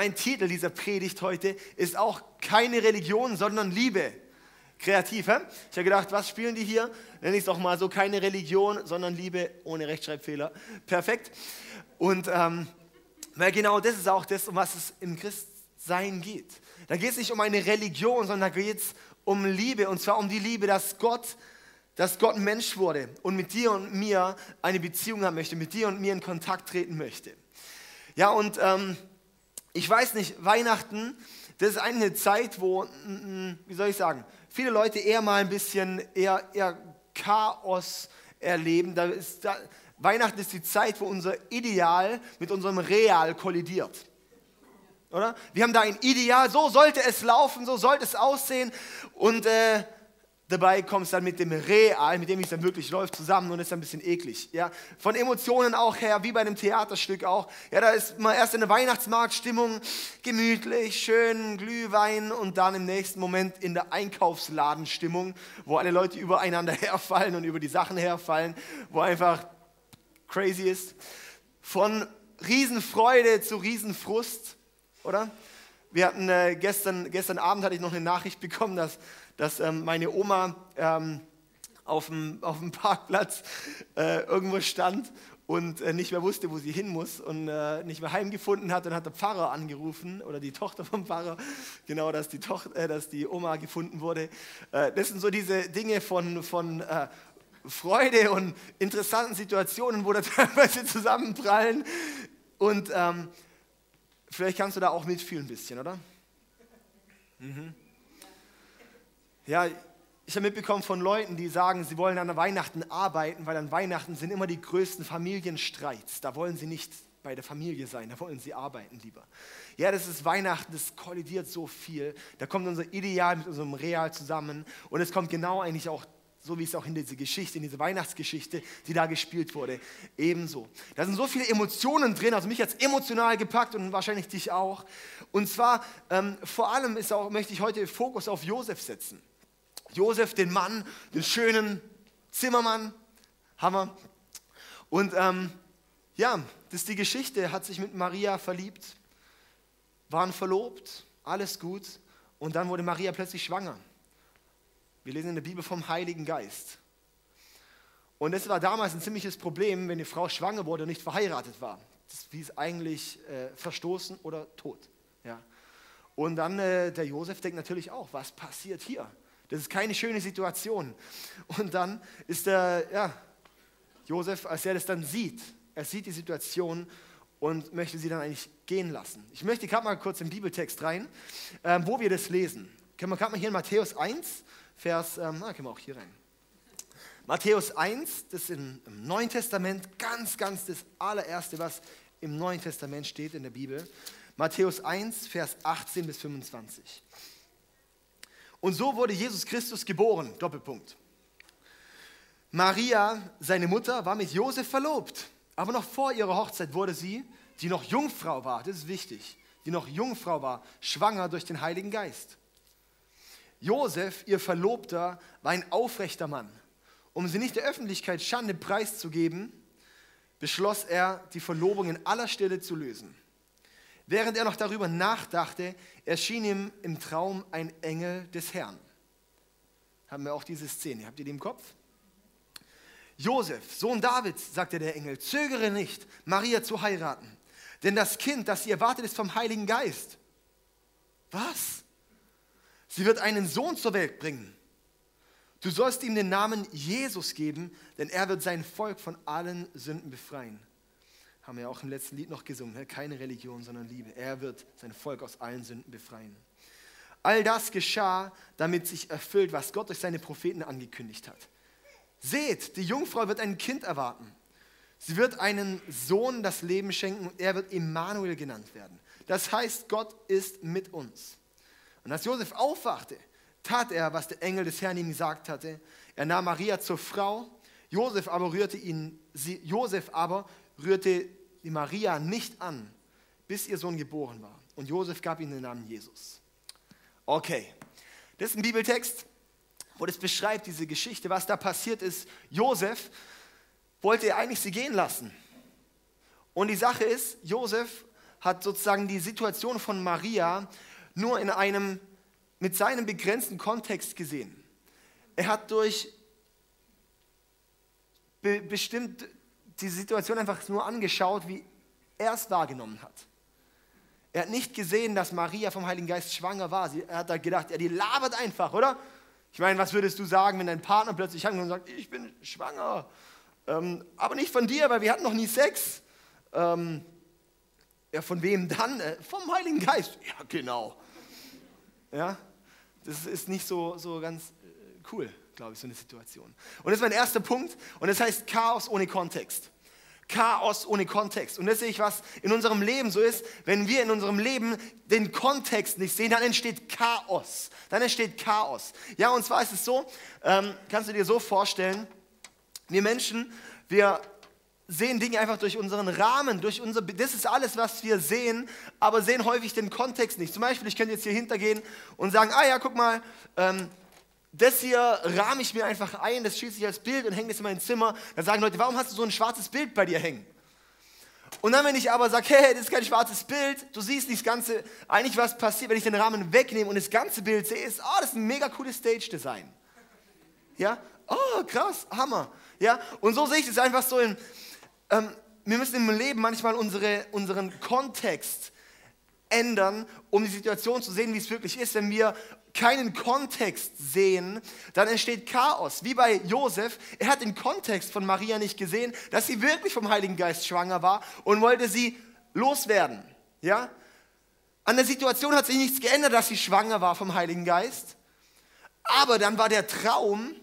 mein Titel dieser Predigt heute ist auch keine Religion, sondern Liebe. Kreativ, hä? Ich habe gedacht, was spielen die hier? Nenne ich es doch mal so, keine Religion, sondern Liebe ohne Rechtschreibfehler. Perfekt. Und ähm, weil genau das ist auch das, um was es im Christsein geht. Da geht es nicht um eine Religion, sondern da geht es um Liebe. Und zwar um die Liebe, dass Gott, dass Gott ein Mensch wurde und mit dir und mir eine Beziehung haben möchte, mit dir und mir in Kontakt treten möchte. Ja, und ähm, ich weiß nicht, Weihnachten, das ist eine Zeit, wo, wie soll ich sagen, viele Leute eher mal ein bisschen eher, eher Chaos erleben. Da ist, da, Weihnachten ist die Zeit, wo unser Ideal mit unserem Real kollidiert. Oder? Wir haben da ein Ideal, so sollte es laufen, so sollte es aussehen. Und äh, dabei kommt es dann mit dem Real, mit dem es dann wirklich läuft, zusammen und ist ein bisschen eklig. Ja? Von Emotionen auch her, wie bei einem Theaterstück auch. Ja, da ist man erst in der Weihnachtsmarktstimmung, gemütlich, schön, Glühwein und dann im nächsten Moment in der Einkaufsladenstimmung, wo alle Leute übereinander herfallen und über die Sachen herfallen, wo einfach crazy ist. Von Riesenfreude zu Riesenfrust, oder? Wir hatten äh, gestern, gestern Abend hatte ich noch eine Nachricht bekommen, dass dass ähm, meine Oma ähm, auf, dem, auf dem Parkplatz äh, irgendwo stand und äh, nicht mehr wusste, wo sie hin muss und äh, nicht mehr heimgefunden hat. Dann hat der Pfarrer angerufen oder die Tochter vom Pfarrer, genau, dass die, Tochter, äh, dass die Oma gefunden wurde. Äh, das sind so diese Dinge von, von äh, Freude und interessanten Situationen, wo da teilweise zusammenprallen. Und ähm, vielleicht kannst du da auch mitfühlen ein bisschen, oder? Mhm. Ja, ich habe mitbekommen von Leuten, die sagen, sie wollen an Weihnachten arbeiten, weil an Weihnachten sind immer die größten Familienstreits. Da wollen sie nicht bei der Familie sein, da wollen sie arbeiten lieber. Ja, das ist Weihnachten, das kollidiert so viel. Da kommt unser Ideal mit unserem Real zusammen und es kommt genau eigentlich auch so wie es auch in diese Geschichte, in diese Weihnachtsgeschichte, die da gespielt wurde, ebenso. Da sind so viele Emotionen drin, also mich hat es emotional gepackt und wahrscheinlich dich auch. Und zwar ähm, vor allem ist auch, möchte ich heute Fokus auf Josef setzen. Josef, den Mann, den schönen Zimmermann, Hammer. Und ähm, ja, das ist die Geschichte, hat sich mit Maria verliebt, waren verlobt, alles gut. Und dann wurde Maria plötzlich schwanger. Wir lesen in der Bibel vom Heiligen Geist. Und das war damals ein ziemliches Problem, wenn die Frau schwanger wurde und nicht verheiratet war. Das hieß eigentlich äh, verstoßen oder tot. Ja. Und dann äh, der Josef denkt natürlich auch, was passiert hier? Das ist keine schöne Situation. Und dann ist der ja, Josef, als er das dann sieht, er sieht die Situation und möchte sie dann eigentlich gehen lassen. Ich möchte gerade mal kurz den Bibeltext rein, äh, wo wir das lesen. Können wir gerade mal hier in Matthäus 1, Vers, ähm, na, können wir auch hier rein. Matthäus 1, das ist im Neuen Testament, ganz, ganz das allererste, was im Neuen Testament steht in der Bibel. Matthäus 1, Vers 18 bis 25. Und so wurde Jesus Christus geboren. Doppelpunkt. Maria, seine Mutter, war mit Josef verlobt. Aber noch vor ihrer Hochzeit wurde sie, die noch Jungfrau war, das ist wichtig, die noch Jungfrau war, schwanger durch den Heiligen Geist. Josef, ihr Verlobter, war ein aufrechter Mann. Um sie nicht der Öffentlichkeit Schande preiszugeben, beschloss er, die Verlobung in aller Stille zu lösen. Während er noch darüber nachdachte, erschien ihm im Traum ein Engel des Herrn. Haben wir auch diese Szene. Habt ihr die im Kopf? Josef, Sohn Davids, sagte der Engel, zögere nicht, Maria zu heiraten, denn das Kind, das sie erwartet, ist vom Heiligen Geist. Was? Sie wird einen Sohn zur Welt bringen. Du sollst ihm den Namen Jesus geben, denn er wird sein Volk von allen Sünden befreien. Haben wir auch im letzten Lied noch gesungen. Ne? Keine Religion, sondern Liebe. Er wird sein Volk aus allen Sünden befreien. All das geschah, damit sich erfüllt, was Gott durch seine Propheten angekündigt hat. Seht, die Jungfrau wird ein Kind erwarten. Sie wird einen Sohn das Leben schenken und er wird Immanuel genannt werden. Das heißt, Gott ist mit uns. Und als Josef aufwachte, tat er, was der Engel des Herrn ihm gesagt hatte. Er nahm Maria zur Frau. Josef aber rührte ihn, sie, Josef aber rührte die Maria nicht an, bis ihr Sohn geboren war. Und Josef gab ihm den Namen Jesus. Okay, das ist ein Bibeltext, wo das beschreibt, diese Geschichte, was da passiert ist. Josef wollte eigentlich sie gehen lassen. Und die Sache ist, Josef hat sozusagen die Situation von Maria nur in einem, mit seinem begrenzten Kontext gesehen. Er hat durch be bestimmt die Situation einfach nur angeschaut, wie er es wahrgenommen hat. Er hat nicht gesehen, dass Maria vom Heiligen Geist schwanger war. er hat da gedacht, ja, die labert einfach, oder? Ich meine, was würdest du sagen, wenn dein Partner plötzlich ankommt und sagt, ich bin schwanger? Ähm, aber nicht von dir, weil wir hatten noch nie Sex. Ähm, ja, von wem dann? Äh, vom Heiligen Geist. Ja, genau. Ja, das ist nicht so, so ganz äh, cool, glaube ich, so eine Situation. Und das ist mein erster Punkt. Und das heißt Chaos ohne Kontext. Chaos ohne Kontext. Und das sehe ich, was in unserem Leben so ist. Wenn wir in unserem Leben den Kontext nicht sehen, dann entsteht Chaos. Dann entsteht Chaos. Ja, und zwar ist es so, ähm, kannst du dir so vorstellen, wir Menschen, wir sehen Dinge einfach durch unseren Rahmen, durch unser, das ist alles, was wir sehen, aber sehen häufig den Kontext nicht. Zum Beispiel, ich könnte jetzt hier hintergehen und sagen, ah ja, guck mal, ähm, das hier rahme ich mir einfach ein, das schieße ich als Bild und hänge das in mein Zimmer. Dann sagen Leute, warum hast du so ein schwarzes Bild bei dir hängen? Und dann, wenn ich aber sage, hey, das ist kein schwarzes Bild, du siehst nicht das Ganze, eigentlich was passiert, wenn ich den Rahmen wegnehme und das ganze Bild sehe, ist, oh, das ist ein mega cooles Stage-Design. Ja, oh, krass, Hammer. Ja, und so sehe ich das einfach so in, ähm, wir müssen im Leben manchmal unsere, unseren Kontext ändern, um die Situation zu sehen, wie es wirklich ist. Wenn wir keinen Kontext sehen, dann entsteht Chaos. Wie bei Josef, er hat den Kontext von Maria nicht gesehen, dass sie wirklich vom Heiligen Geist schwanger war und wollte sie loswerden. Ja? An der Situation hat sich nichts geändert, dass sie schwanger war vom Heiligen Geist. Aber dann war der Traum,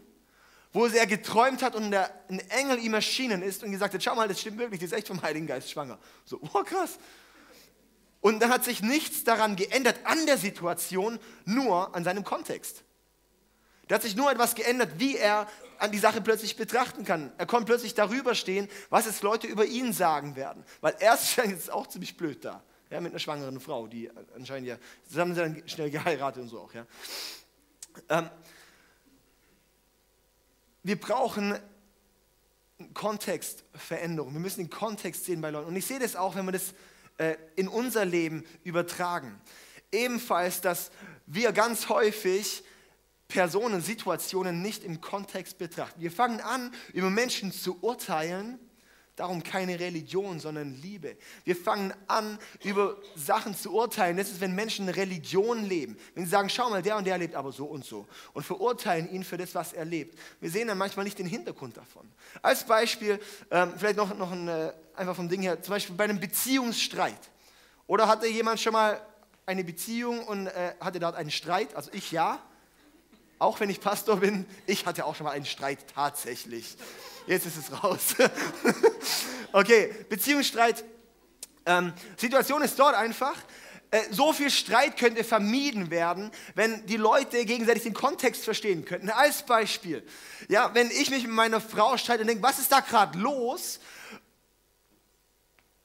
wo er geträumt hat und der, ein Engel ihm erschienen ist und gesagt hat, schau mal, das stimmt wirklich, die ist echt vom Heiligen Geist schwanger. So, oh krass. Und dann hat sich nichts daran geändert an der Situation, nur an seinem Kontext. Da hat sich nur etwas geändert, wie er an die Sache plötzlich betrachten kann. Er konnte plötzlich darüber stehen, was es Leute über ihn sagen werden. Weil er ist jetzt auch ziemlich blöd da. Ja, mit einer schwangeren Frau, die anscheinend ja, haben sie dann schnell geheiratet und so auch. Ja. Ähm, wir brauchen Kontextveränderung. Wir müssen den Kontext sehen bei Leuten. Und ich sehe das auch, wenn wir das äh, in unser Leben übertragen. Ebenfalls, dass wir ganz häufig Personen, Situationen nicht im Kontext betrachten. Wir fangen an, über Menschen zu urteilen Darum keine Religion, sondern Liebe. Wir fangen an, über Sachen zu urteilen. Das ist, wenn Menschen Religion leben. Wenn sie sagen, schau mal, der und der lebt aber so und so. Und verurteilen ihn für das, was er lebt. Wir sehen dann manchmal nicht den Hintergrund davon. Als Beispiel, ähm, vielleicht noch, noch ein, äh, einfach vom Ding her, zum Beispiel bei einem Beziehungsstreit. Oder hatte jemand schon mal eine Beziehung und äh, hatte dort einen Streit? Also ich ja. Auch wenn ich Pastor bin, ich hatte auch schon mal einen Streit tatsächlich. Jetzt ist es raus. okay, Beziehungsstreit. Ähm, Situation ist dort einfach. Äh, so viel Streit könnte vermieden werden, wenn die Leute gegenseitig den Kontext verstehen könnten. Als Beispiel, ja, wenn ich mich mit meiner Frau streite und denke, was ist da gerade los?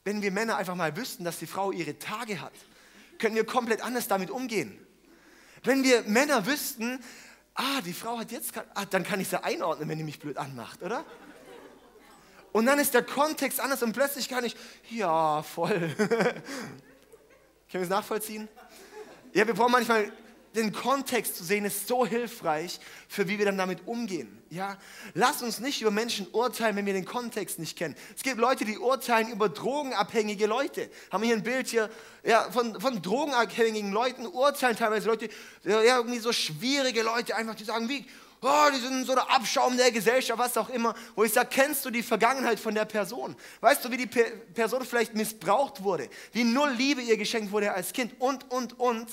Wenn wir Männer einfach mal wüssten, dass die Frau ihre Tage hat, können wir komplett anders damit umgehen. Wenn wir Männer wüssten, ah, die Frau hat jetzt, ah, dann kann ich sie einordnen, wenn die mich blöd anmacht, oder? Und dann ist der Kontext anders und plötzlich kann ich, ja, voll. Können wir es nachvollziehen? Ja, wir brauchen manchmal den Kontext zu sehen, ist so hilfreich, für wie wir dann damit umgehen. Ja, lass uns nicht über Menschen urteilen, wenn wir den Kontext nicht kennen. Es gibt Leute, die urteilen über drogenabhängige Leute. Haben wir hier ein Bild hier ja, von, von drogenabhängigen Leuten, urteilen teilweise Leute, ja, irgendwie so schwierige Leute, einfach die sagen, wie, oh, die sind so der Abschaum der Gesellschaft, was auch immer, wo ich sage, kennst du die Vergangenheit von der Person? Weißt du, wie die Person vielleicht missbraucht wurde, wie null Liebe ihr geschenkt wurde als Kind und, und, und.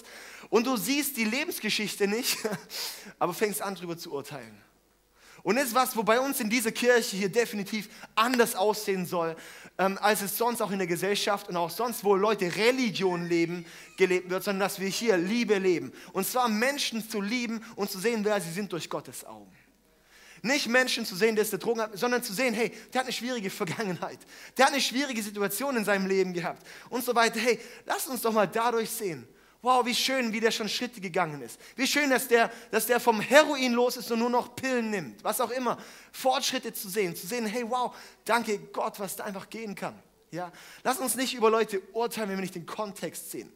Und du siehst die Lebensgeschichte nicht, aber fängst an, darüber zu urteilen. Und das ist was, wo bei uns in dieser Kirche hier definitiv anders aussehen soll, ähm, als es sonst auch in der Gesellschaft und auch sonst, wo Leute Religion leben, gelebt wird, sondern dass wir hier Liebe leben. Und zwar Menschen zu lieben und zu sehen, wer sie sind durch Gottes Augen. Nicht Menschen zu sehen, der ist der Drogen sondern zu sehen, hey, der hat eine schwierige Vergangenheit. Der hat eine schwierige Situation in seinem Leben gehabt und so weiter. Hey, lass uns doch mal dadurch sehen, Wow, wie schön, wie der schon Schritte gegangen ist. Wie schön, dass der, dass der vom Heroin los ist und nur noch Pillen nimmt. Was auch immer. Fortschritte zu sehen, zu sehen, hey, wow, danke Gott, was da einfach gehen kann. Ja? Lass uns nicht über Leute urteilen, wenn wir nicht den Kontext sehen.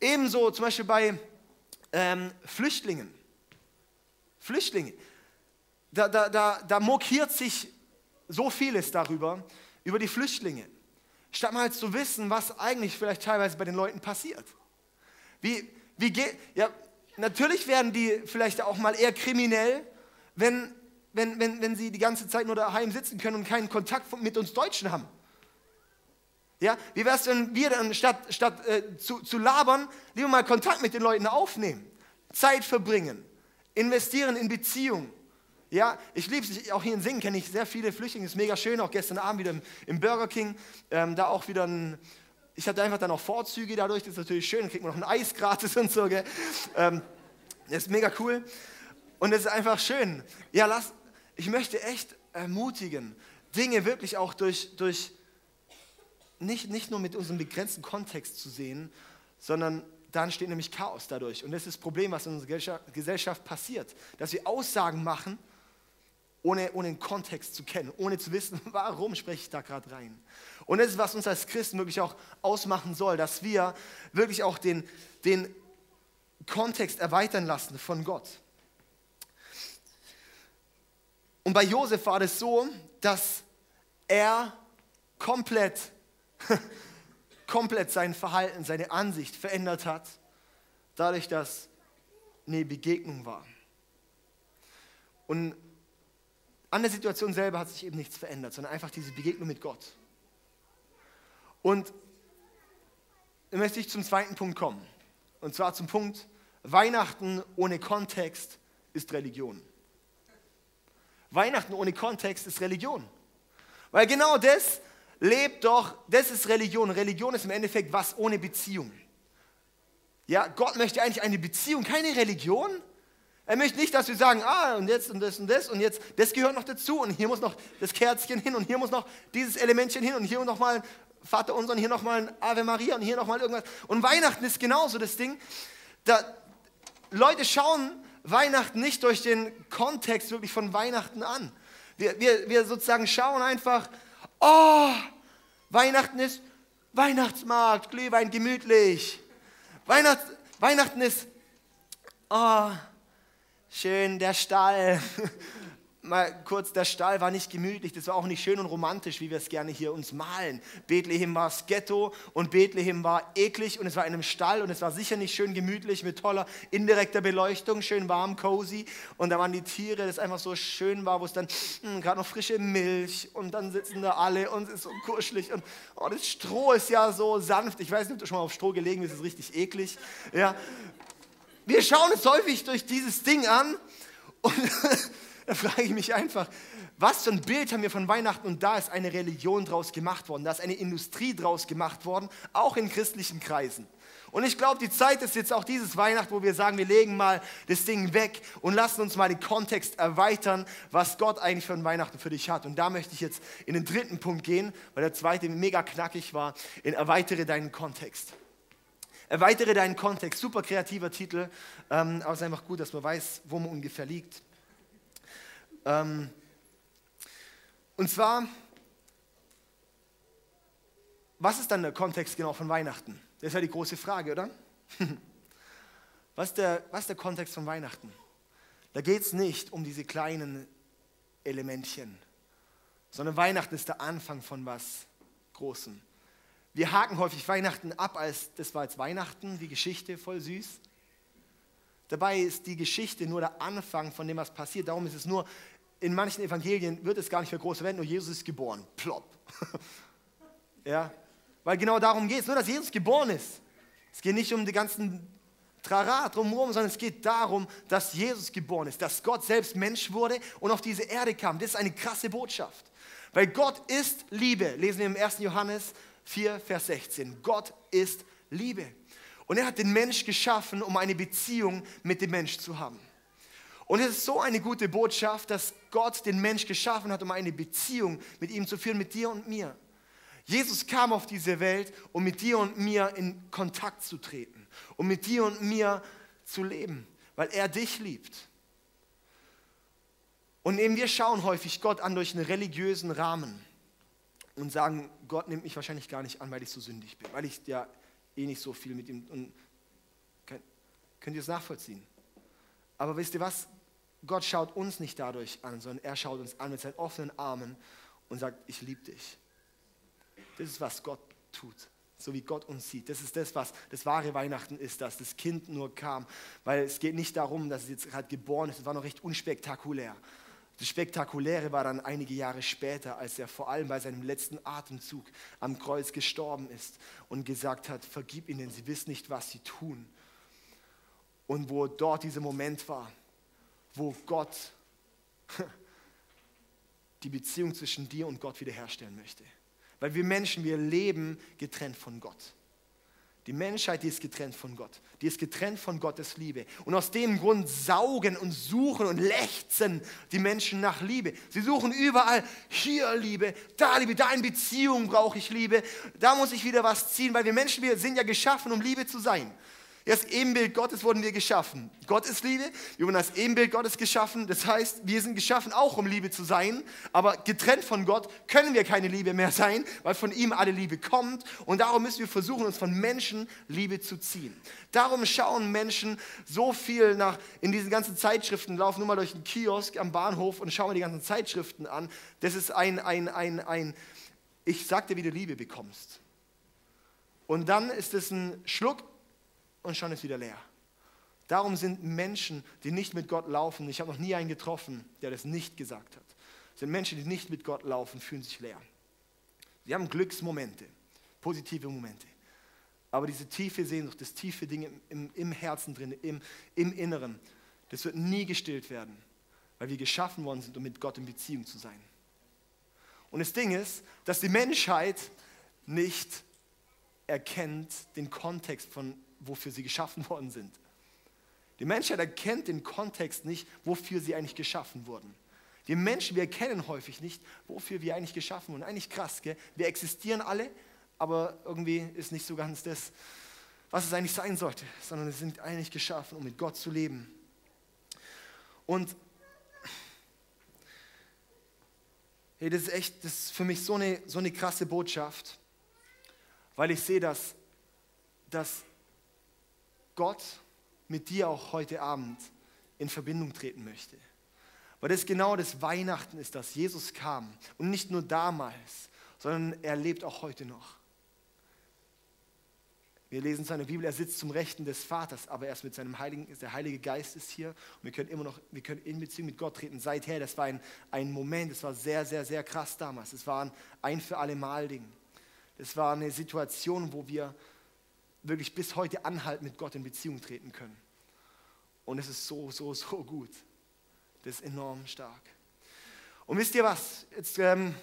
Ebenso zum Beispiel bei ähm, Flüchtlingen. Flüchtlinge. Da, da, da, da mokiert sich so vieles darüber, über die Flüchtlinge. Statt mal zu wissen, was eigentlich vielleicht teilweise bei den Leuten passiert. Wie, wie geht, ja, natürlich werden die vielleicht auch mal eher kriminell, wenn, wenn, wenn, wenn sie die ganze Zeit nur daheim sitzen können und keinen Kontakt mit uns Deutschen haben. Ja, wie wäre es, wenn wir dann statt, statt äh, zu, zu labern, lieber mal Kontakt mit den Leuten aufnehmen, Zeit verbringen, investieren in Beziehungen. Ja, ich liebe es, auch hier in Singen kenne ich sehr viele Flüchtlinge, ist mega schön, auch gestern Abend wieder im, im Burger King, ähm, da auch wieder ein, ich hatte einfach dann auch Vorzüge dadurch, das ist natürlich schön, dann kriegt man noch ein Eis gratis und so, gell? Ähm, das ist mega cool und es ist einfach schön. Ja, lass, ich möchte echt ermutigen, Dinge wirklich auch durch, durch nicht, nicht nur mit unserem begrenzten Kontext zu sehen, sondern da entsteht nämlich Chaos dadurch. Und das ist das Problem, was in unserer Gesellschaft passiert, dass wir Aussagen machen, ohne, ohne den Kontext zu kennen, ohne zu wissen, warum spreche ich da gerade rein. Und das ist, was uns als Christen wirklich auch ausmachen soll, dass wir wirklich auch den, den Kontext erweitern lassen von Gott. Und bei Josef war das so, dass er komplett, komplett sein Verhalten, seine Ansicht verändert hat, dadurch, dass eine Begegnung war. Und an der Situation selber hat sich eben nichts verändert, sondern einfach diese Begegnung mit Gott. Und dann möchte ich zum zweiten Punkt kommen. Und zwar zum Punkt, Weihnachten ohne Kontext ist Religion. Weihnachten ohne Kontext ist Religion. Weil genau das lebt doch, das ist Religion. Religion ist im Endeffekt was ohne Beziehung. Ja, Gott möchte eigentlich eine Beziehung, keine Religion. Er möchte nicht, dass wir sagen, ah, und jetzt und das und das und jetzt, das gehört noch dazu und hier muss noch das Kerzchen hin und hier muss noch dieses Elementchen hin und hier noch mal Vater unser und hier noch mal ein Ave Maria und hier noch mal irgendwas. Und Weihnachten ist genauso das Ding. Da, Leute schauen Weihnachten nicht durch den Kontext wirklich von Weihnachten an. Wir, wir, wir sozusagen schauen einfach, oh, Weihnachten ist Weihnachtsmarkt, Glühwein gemütlich. Weihnacht, Weihnachten ist, oh, schön der Stall. mal kurz, der Stall war nicht gemütlich, das war auch nicht schön und romantisch, wie wir es gerne hier uns malen. Bethlehem war das Ghetto und Bethlehem war eklig und es war in einem Stall und es war sicher nicht schön gemütlich mit toller indirekter Beleuchtung, schön warm, cozy und da waren die Tiere, das einfach so schön war, wo es dann hm, gerade noch frische Milch und dann sitzen da alle und es ist so kuschelig und oh, das Stroh ist ja so sanft. Ich weiß nicht, ob du schon mal auf Stroh gelegen bist, es ist richtig eklig. Ja. Wir schauen es häufig durch dieses Ding an und Da frage ich mich einfach, was für ein Bild haben wir von Weihnachten und da ist eine Religion draus gemacht worden, da ist eine Industrie draus gemacht worden, auch in christlichen Kreisen. Und ich glaube, die Zeit ist jetzt auch dieses Weihnachten, wo wir sagen, wir legen mal das Ding weg und lassen uns mal den Kontext erweitern, was Gott eigentlich für ein Weihnachten für dich hat. Und da möchte ich jetzt in den dritten Punkt gehen, weil der zweite mega knackig war, in erweitere deinen Kontext. Erweitere deinen Kontext, super kreativer Titel, ähm, aber es ist einfach gut, dass man weiß, wo man ungefähr liegt. Ähm, und zwar, was ist dann der Kontext genau von Weihnachten? Das ist ja die große Frage, oder? was, ist der, was ist der Kontext von Weihnachten? Da geht es nicht um diese kleinen Elementchen, sondern Weihnachten ist der Anfang von was Großem. Wir haken häufig Weihnachten ab als, das war jetzt Weihnachten, die Geschichte, voll süß. Dabei ist die Geschichte nur der Anfang von dem, was passiert. Darum ist es nur, in manchen Evangelien wird es gar nicht mehr groß verwendet, nur Jesus ist geboren. Plopp. ja, weil genau darum geht es, nur dass Jesus geboren ist. Es geht nicht um die ganzen Trara drumherum, sondern es geht darum, dass Jesus geboren ist, dass Gott selbst Mensch wurde und auf diese Erde kam. Das ist eine krasse Botschaft. Weil Gott ist Liebe, lesen wir im 1. Johannes 4, Vers 16. Gott ist Liebe. Und er hat den Mensch geschaffen, um eine Beziehung mit dem Mensch zu haben. Und es ist so eine gute Botschaft, dass Gott den Mensch geschaffen hat, um eine Beziehung mit ihm zu führen, mit dir und mir. Jesus kam auf diese Welt, um mit dir und mir in Kontakt zu treten, um mit dir und mir zu leben, weil er dich liebt. Und eben wir schauen häufig Gott an durch einen religiösen Rahmen. Und sagen, Gott nimmt mich wahrscheinlich gar nicht an, weil ich so sündig bin, weil ich ja eh nicht so viel mit ihm. Und könnt ihr es nachvollziehen? Aber wisst ihr was? Gott schaut uns nicht dadurch an, sondern er schaut uns an mit seinen offenen Armen und sagt, ich liebe dich. Das ist, was Gott tut, so wie Gott uns sieht. Das ist das, was das wahre Weihnachten ist, dass das Kind nur kam. Weil es geht nicht darum, dass es jetzt gerade geboren ist, es war noch recht unspektakulär. Das Spektakuläre war dann einige Jahre später, als er vor allem bei seinem letzten Atemzug am Kreuz gestorben ist und gesagt hat, vergib ihnen, sie wissen nicht, was sie tun. Und wo dort dieser Moment war, wo Gott die Beziehung zwischen dir und Gott wiederherstellen möchte. Weil wir Menschen, wir leben getrennt von Gott. Die Menschheit, die ist getrennt von Gott. Die ist getrennt von Gottes Liebe. Und aus dem Grund saugen und suchen und lechzen die Menschen nach Liebe. Sie suchen überall, hier Liebe, da Liebe, da in Beziehung brauche ich Liebe, da muss ich wieder was ziehen, weil wir Menschen, wir sind ja geschaffen, um Liebe zu sein. Als Ebenbild Gottes wurden wir geschaffen. Gott ist Liebe, wir wurden als Ebenbild Gottes geschaffen. Das heißt, wir sind geschaffen auch, um Liebe zu sein. Aber getrennt von Gott können wir keine Liebe mehr sein, weil von ihm alle Liebe kommt. Und darum müssen wir versuchen, uns von Menschen Liebe zu ziehen. Darum schauen Menschen so viel nach, in diesen ganzen Zeitschriften, laufen nur mal durch den Kiosk am Bahnhof und schauen mir die ganzen Zeitschriften an. Das ist ein, ein, ein, ein, ich sag dir, wie du Liebe bekommst. Und dann ist es ein Schluck und schon ist wieder leer. Darum sind Menschen, die nicht mit Gott laufen, ich habe noch nie einen getroffen, der das nicht gesagt hat, sind Menschen, die nicht mit Gott laufen, fühlen sich leer. Sie haben Glücksmomente, positive Momente. Aber diese tiefe Sehnsucht, das tiefe Ding im, im, im Herzen drin, im, im Inneren, das wird nie gestillt werden, weil wir geschaffen worden sind, um mit Gott in Beziehung zu sein. Und das Ding ist, dass die Menschheit nicht erkennt den Kontext von wofür sie geschaffen worden sind. Die Menschheit erkennt den Kontext nicht, wofür sie eigentlich geschaffen wurden. Die Menschen, wir erkennen häufig nicht, wofür wir eigentlich geschaffen wurden. Eigentlich krass, gell? Wir existieren alle, aber irgendwie ist nicht so ganz das, was es eigentlich sein sollte, sondern wir sind eigentlich geschaffen, um mit Gott zu leben. Und hey, das ist echt, das ist für mich so eine, so eine krasse Botschaft, weil ich sehe, dass, dass Gott mit dir auch heute Abend in Verbindung treten möchte. Weil das genau das Weihnachten ist, dass Jesus kam. Und nicht nur damals, sondern er lebt auch heute noch. Wir lesen seine Bibel, er sitzt zum Rechten des Vaters, aber erst mit seinem Heiligen, der Heilige Geist ist hier und wir können immer noch, wir können in Beziehung mit Gott treten. Seither, das war ein, ein Moment, das war sehr, sehr, sehr krass damals. Es war ein ein für alle Mal Ding. Das war eine Situation, wo wir wirklich bis heute anhalten, mit Gott in Beziehung treten können. Und es ist so, so, so gut. Das ist enorm stark. Und wisst ihr was? Jetzt ähm,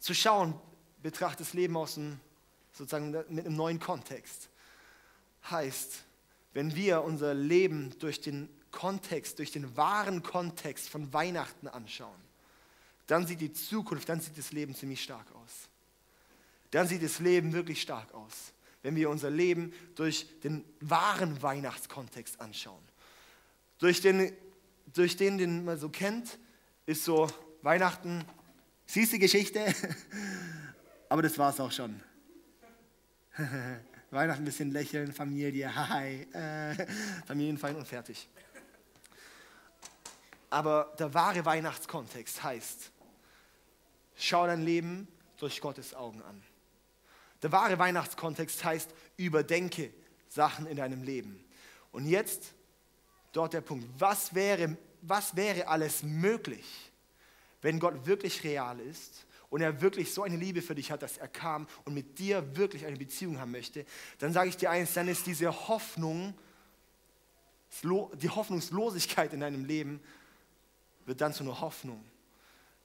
zu schauen, betrachtet das Leben aus einem, sozusagen mit einem neuen Kontext. Heißt, wenn wir unser Leben durch den Kontext, durch den wahren Kontext von Weihnachten anschauen, dann sieht die Zukunft, dann sieht das Leben ziemlich stark aus. Dann sieht das Leben wirklich stark aus wenn wir unser Leben durch den wahren Weihnachtskontext anschauen. Durch den, durch den, den man so kennt, ist so Weihnachten, süße Geschichte, aber das war es auch schon. Weihnachten ein bisschen lächeln, Familie, hi, äh, Familienfeind und fertig. Aber der wahre Weihnachtskontext heißt, schau dein Leben durch Gottes Augen an. Der wahre Weihnachtskontext heißt, überdenke Sachen in deinem Leben. Und jetzt dort der Punkt, was wäre, was wäre alles möglich, wenn Gott wirklich real ist und er wirklich so eine Liebe für dich hat, dass er kam und mit dir wirklich eine Beziehung haben möchte, dann sage ich dir eins, dann ist diese Hoffnung, die Hoffnungslosigkeit in deinem Leben, wird dann zu einer Hoffnung.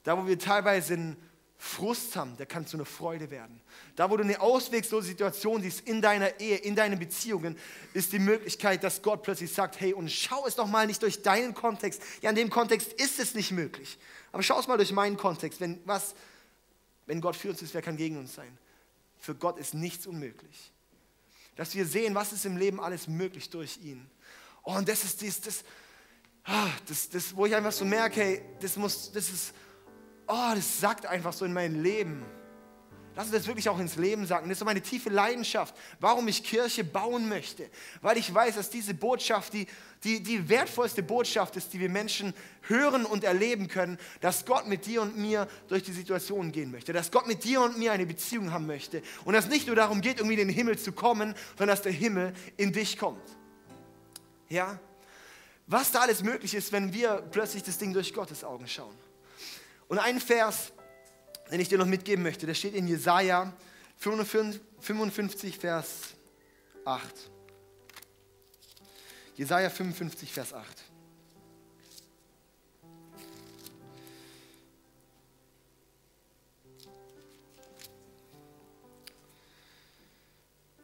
Da, wo wir teilweise in Frust haben, der kann zu einer Freude werden. Da, wo du eine auswegslose Situation siehst in deiner Ehe, in deinen Beziehungen, ist die Möglichkeit, dass Gott plötzlich sagt, hey, und schau es doch mal nicht durch deinen Kontext. Ja, in dem Kontext ist es nicht möglich. Aber schau es mal durch meinen Kontext. Wenn, was, wenn Gott für uns ist, wer kann gegen uns sein? Für Gott ist nichts unmöglich. Dass wir sehen, was ist im Leben alles möglich durch ihn. Oh, und das ist das, das, ah, das, das wo ich einfach so merke, hey, das, muss, das ist oh, das sagt einfach so in mein Leben, Lass uns das wirklich auch ins Leben sagen. Das ist so meine tiefe Leidenschaft, warum ich Kirche bauen möchte. Weil ich weiß, dass diese Botschaft die, die, die wertvollste Botschaft ist, die wir Menschen hören und erleben können, dass Gott mit dir und mir durch die Situation gehen möchte. Dass Gott mit dir und mir eine Beziehung haben möchte. Und dass es nicht nur darum geht, irgendwie in den Himmel zu kommen, sondern dass der Himmel in dich kommt. Ja? Was da alles möglich ist, wenn wir plötzlich das Ding durch Gottes Augen schauen. Und ein Vers, den ich dir noch mitgeben möchte, der steht in Jesaja 55, Vers 8. Jesaja 55, Vers 8.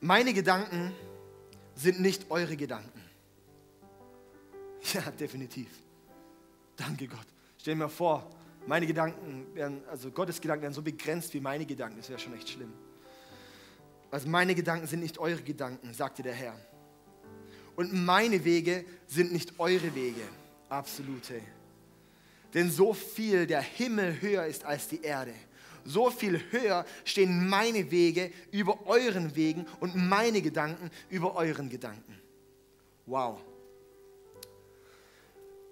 Meine Gedanken sind nicht eure Gedanken. Ja, definitiv. Danke Gott. Stell mir vor, meine Gedanken wären, also Gottes Gedanken wären so begrenzt wie meine Gedanken. Das wäre schon echt schlimm. Also meine Gedanken sind nicht eure Gedanken, sagte der Herr. Und meine Wege sind nicht eure Wege. Absolute. Denn so viel der Himmel höher ist als die Erde, so viel höher stehen meine Wege über euren Wegen und meine Gedanken über euren Gedanken. Wow.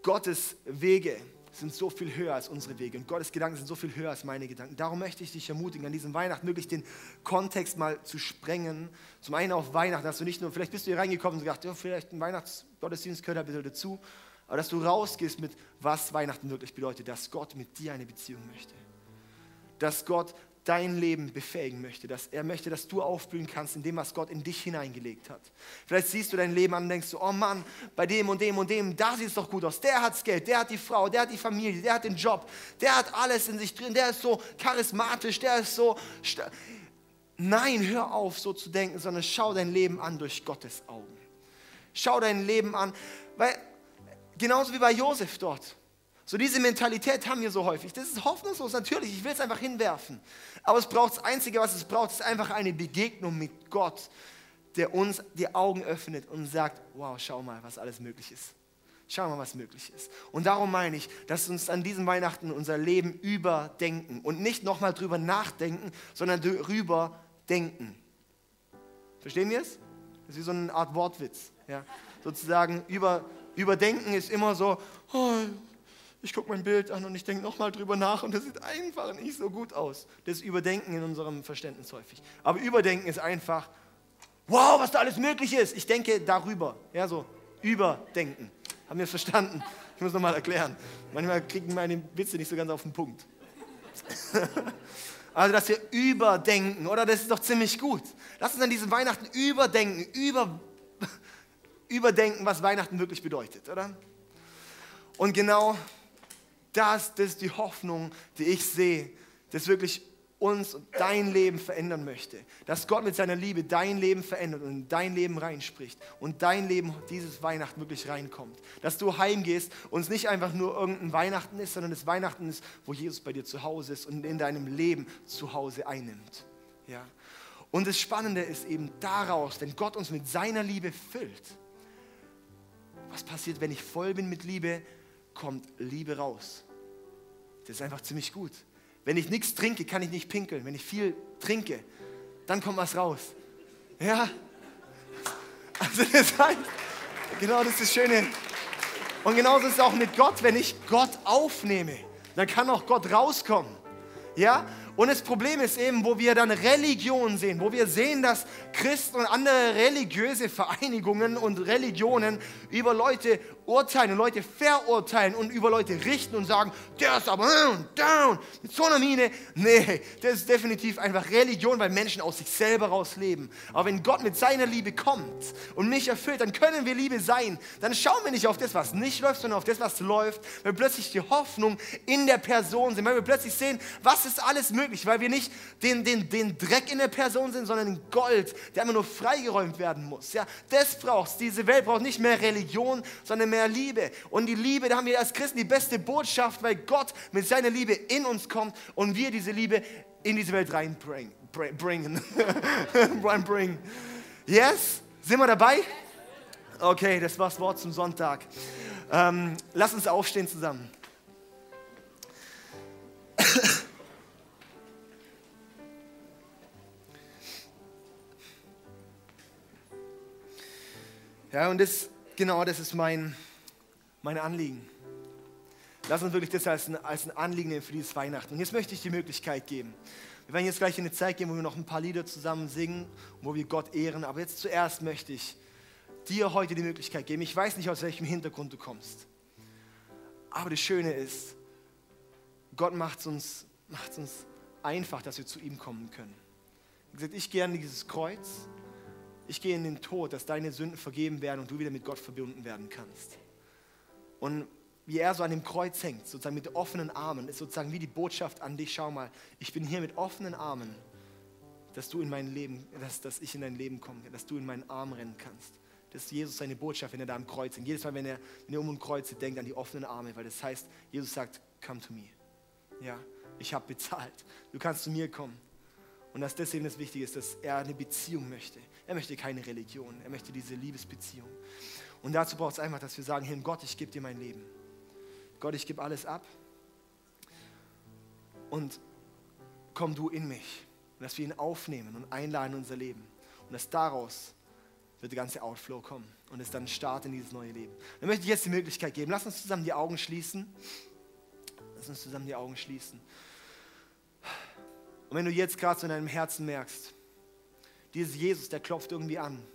Gottes Wege sind so viel höher als unsere Wege und Gottes Gedanken sind so viel höher als meine Gedanken. Darum möchte ich dich ermutigen, an diesem Weihnachten möglichst den Kontext mal zu sprengen. Zum einen auf Weihnachten, dass du nicht nur, vielleicht bist du hier reingekommen und gedacht, ja, vielleicht ein Weihnachtsgottesdienst gehört ein bisschen dazu, aber dass du rausgehst mit, was Weihnachten wirklich bedeutet, dass Gott mit dir eine Beziehung möchte. Dass Gott dein Leben befähigen möchte, dass er möchte, dass du aufblühen kannst in dem, was Gott in dich hineingelegt hat. Vielleicht siehst du dein Leben an und denkst du, oh Mann, bei dem und dem und dem, da sieht es doch gut aus. Der hat das Geld, der hat die Frau, der hat die Familie, der hat den Job, der hat alles in sich drin, der ist so charismatisch, der ist so... Nein, hör auf, so zu denken, sondern schau dein Leben an durch Gottes Augen. Schau dein Leben an, weil genauso wie bei Josef dort. So diese Mentalität haben wir so häufig. Das ist hoffnungslos, natürlich. Ich will es einfach hinwerfen. Aber es braucht das Einzige, was es braucht, ist einfach eine Begegnung mit Gott, der uns die Augen öffnet und sagt, wow, schau mal, was alles möglich ist. Schau mal, was möglich ist. Und darum meine ich, dass uns an diesem Weihnachten unser Leben überdenken und nicht nochmal drüber nachdenken, sondern drüber denken. Verstehen wir es? Das ist wie so eine Art Wortwitz. Ja? Sozusagen über, überdenken ist immer so, oh, ich gucke mein Bild an und ich denke nochmal drüber nach und das sieht einfach nicht so gut aus. Das Überdenken in unserem Verständnis häufig. Aber Überdenken ist einfach, wow, was da alles möglich ist. Ich denke darüber. Ja, so Überdenken. Haben wir es verstanden? Ich muss nochmal erklären. Manchmal kriegen meine Witze nicht so ganz auf den Punkt. also, dass wir überdenken, oder? Das ist doch ziemlich gut. Lass uns an diesem Weihnachten überdenken, über, überdenken, was Weihnachten wirklich bedeutet, oder? Und genau das, das ist die Hoffnung, die ich sehe, das wirklich uns und dein Leben verändern möchte. Dass Gott mit seiner Liebe dein Leben verändert und in dein Leben reinspricht und dein Leben dieses Weihnachten wirklich reinkommt. Dass du heimgehst und es nicht einfach nur irgendein Weihnachten ist, sondern das Weihnachten ist, wo Jesus bei dir zu Hause ist und in deinem Leben zu Hause einnimmt. Ja. Und das Spannende ist eben daraus, wenn Gott uns mit seiner Liebe füllt. Was passiert, wenn ich voll bin mit Liebe? Kommt Liebe raus. Das ist einfach ziemlich gut. Wenn ich nichts trinke, kann ich nicht pinkeln. Wenn ich viel trinke, dann kommt was raus. Ja? Also das heißt, genau das ist das Schöne. Und genauso ist es auch mit Gott. Wenn ich Gott aufnehme, dann kann auch Gott rauskommen. Ja? Und das Problem ist eben, wo wir dann Religion sehen, wo wir sehen, dass Christen und andere religiöse Vereinigungen und Religionen über Leute urteilen und Leute verurteilen und über Leute richten und sagen, der ist aber down, mit so einer Miene. Nee, das ist definitiv einfach Religion, weil Menschen aus sich selber raus leben. Aber wenn Gott mit seiner Liebe kommt und mich erfüllt, dann können wir Liebe sein. Dann schauen wir nicht auf das, was nicht läuft, sondern auf das, was läuft, weil plötzlich die Hoffnung in der Person sind, weil wir plötzlich sehen, was ist alles möglich, weil wir nicht den, den, den Dreck in der Person sind, sondern den Gold, der immer nur freigeräumt werden muss. Ja, das braucht Diese Welt braucht nicht mehr Religion, sondern mehr Liebe. Und die Liebe, da haben wir als Christen die beste Botschaft, weil Gott mit seiner Liebe in uns kommt und wir diese Liebe in diese Welt reinbringen. reinbringen. Yes? Sind wir dabei? Okay, das war das Wort zum Sonntag. Ähm, lass uns aufstehen zusammen. Ja, und das genau das ist mein, mein Anliegen. Lass uns wirklich das als ein, als ein Anliegen nehmen für dieses Weihnachten. Und jetzt möchte ich die Möglichkeit geben. Wir werden jetzt gleich in eine Zeit gehen, wo wir noch ein paar Lieder zusammen singen, wo wir Gott ehren. Aber jetzt zuerst möchte ich dir heute die Möglichkeit geben. Ich weiß nicht, aus welchem Hintergrund du kommst. Aber das Schöne ist, Gott macht es uns, macht's uns einfach, dass wir zu ihm kommen können. Wie gesagt, ich gehe an dieses Kreuz, ich gehe in den Tod, dass deine Sünden vergeben werden und du wieder mit Gott verbunden werden kannst. Und wie er so an dem Kreuz hängt, sozusagen mit offenen Armen, ist sozusagen wie die Botschaft an dich, schau mal, ich bin hier mit offenen Armen, dass du in mein Leben, dass, dass ich in dein Leben komme, dass du in meinen Arm rennen kannst. Das ist Jesus seine Botschaft, wenn er da am Kreuz hängt. Jedes Mal, wenn er, wenn er um den Kreuz denkt an die offenen Arme, weil das heißt, Jesus sagt, come to me. Ja, ich habe bezahlt. Du kannst zu mir kommen. Und dass das eben das Wichtige ist, dass er eine Beziehung möchte. Er möchte keine Religion, er möchte diese Liebesbeziehung. Und dazu braucht es einfach, dass wir sagen, Herr Gott, ich gebe dir mein Leben. Gott, ich gebe alles ab. Und komm du in mich. Und dass wir ihn aufnehmen und einladen in unser Leben. Und dass daraus wird der ganze Outflow kommen. Und es dann Start in dieses neue Leben. Dann möchte ich jetzt die Möglichkeit geben. Lass uns zusammen die Augen schließen. Lass uns zusammen die Augen schließen. Und wenn du jetzt gerade so in deinem Herzen merkst, dieses Jesus, der klopft irgendwie an.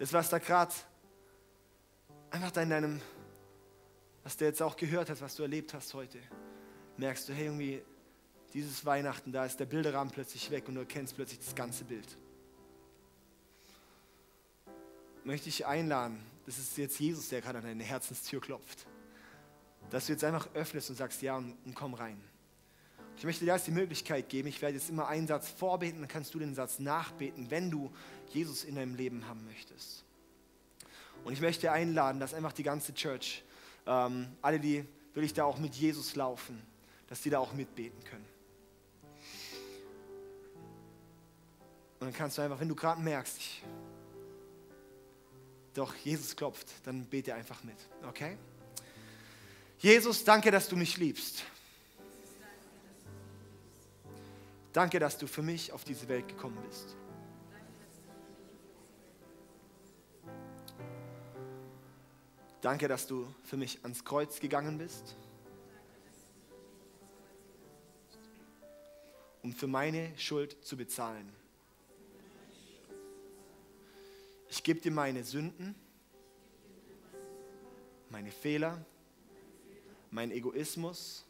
Das, was da gerade einfach in deinem, was du jetzt auch gehört hast, was du erlebt hast heute, merkst du, hey, irgendwie, dieses Weihnachten, da ist der Bilderrahmen plötzlich weg und du erkennst plötzlich das ganze Bild. Möchte ich einladen, das ist jetzt Jesus, der gerade an deine Herzenstür klopft, dass du jetzt einfach öffnest und sagst, ja, und, und komm rein. Ich möchte dir jetzt die Möglichkeit geben, ich werde jetzt immer einen Satz vorbeten, dann kannst du den Satz nachbeten, wenn du Jesus in deinem Leben haben möchtest. Und ich möchte einladen, dass einfach die ganze Church, ähm, alle, die wirklich da auch mit Jesus laufen, dass die da auch mitbeten können. Und dann kannst du einfach, wenn du gerade merkst, ich, doch Jesus klopft, dann bete einfach mit, okay? Jesus, danke, dass du mich liebst. Danke, dass du für mich auf diese Welt gekommen bist. Danke, dass du für mich ans Kreuz gegangen bist, um für meine Schuld zu bezahlen. Ich gebe dir meine Sünden, meine Fehler, mein Egoismus,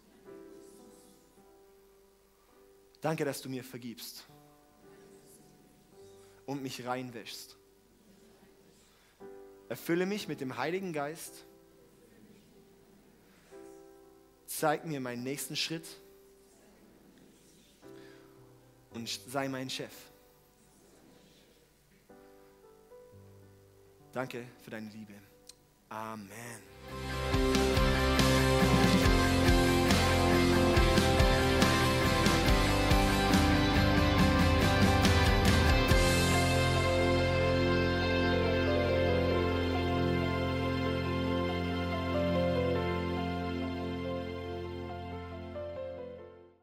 Danke, dass du mir vergibst und mich reinwäschst. Erfülle mich mit dem Heiligen Geist. Zeig mir meinen nächsten Schritt und sei mein Chef. Danke für deine Liebe. Amen.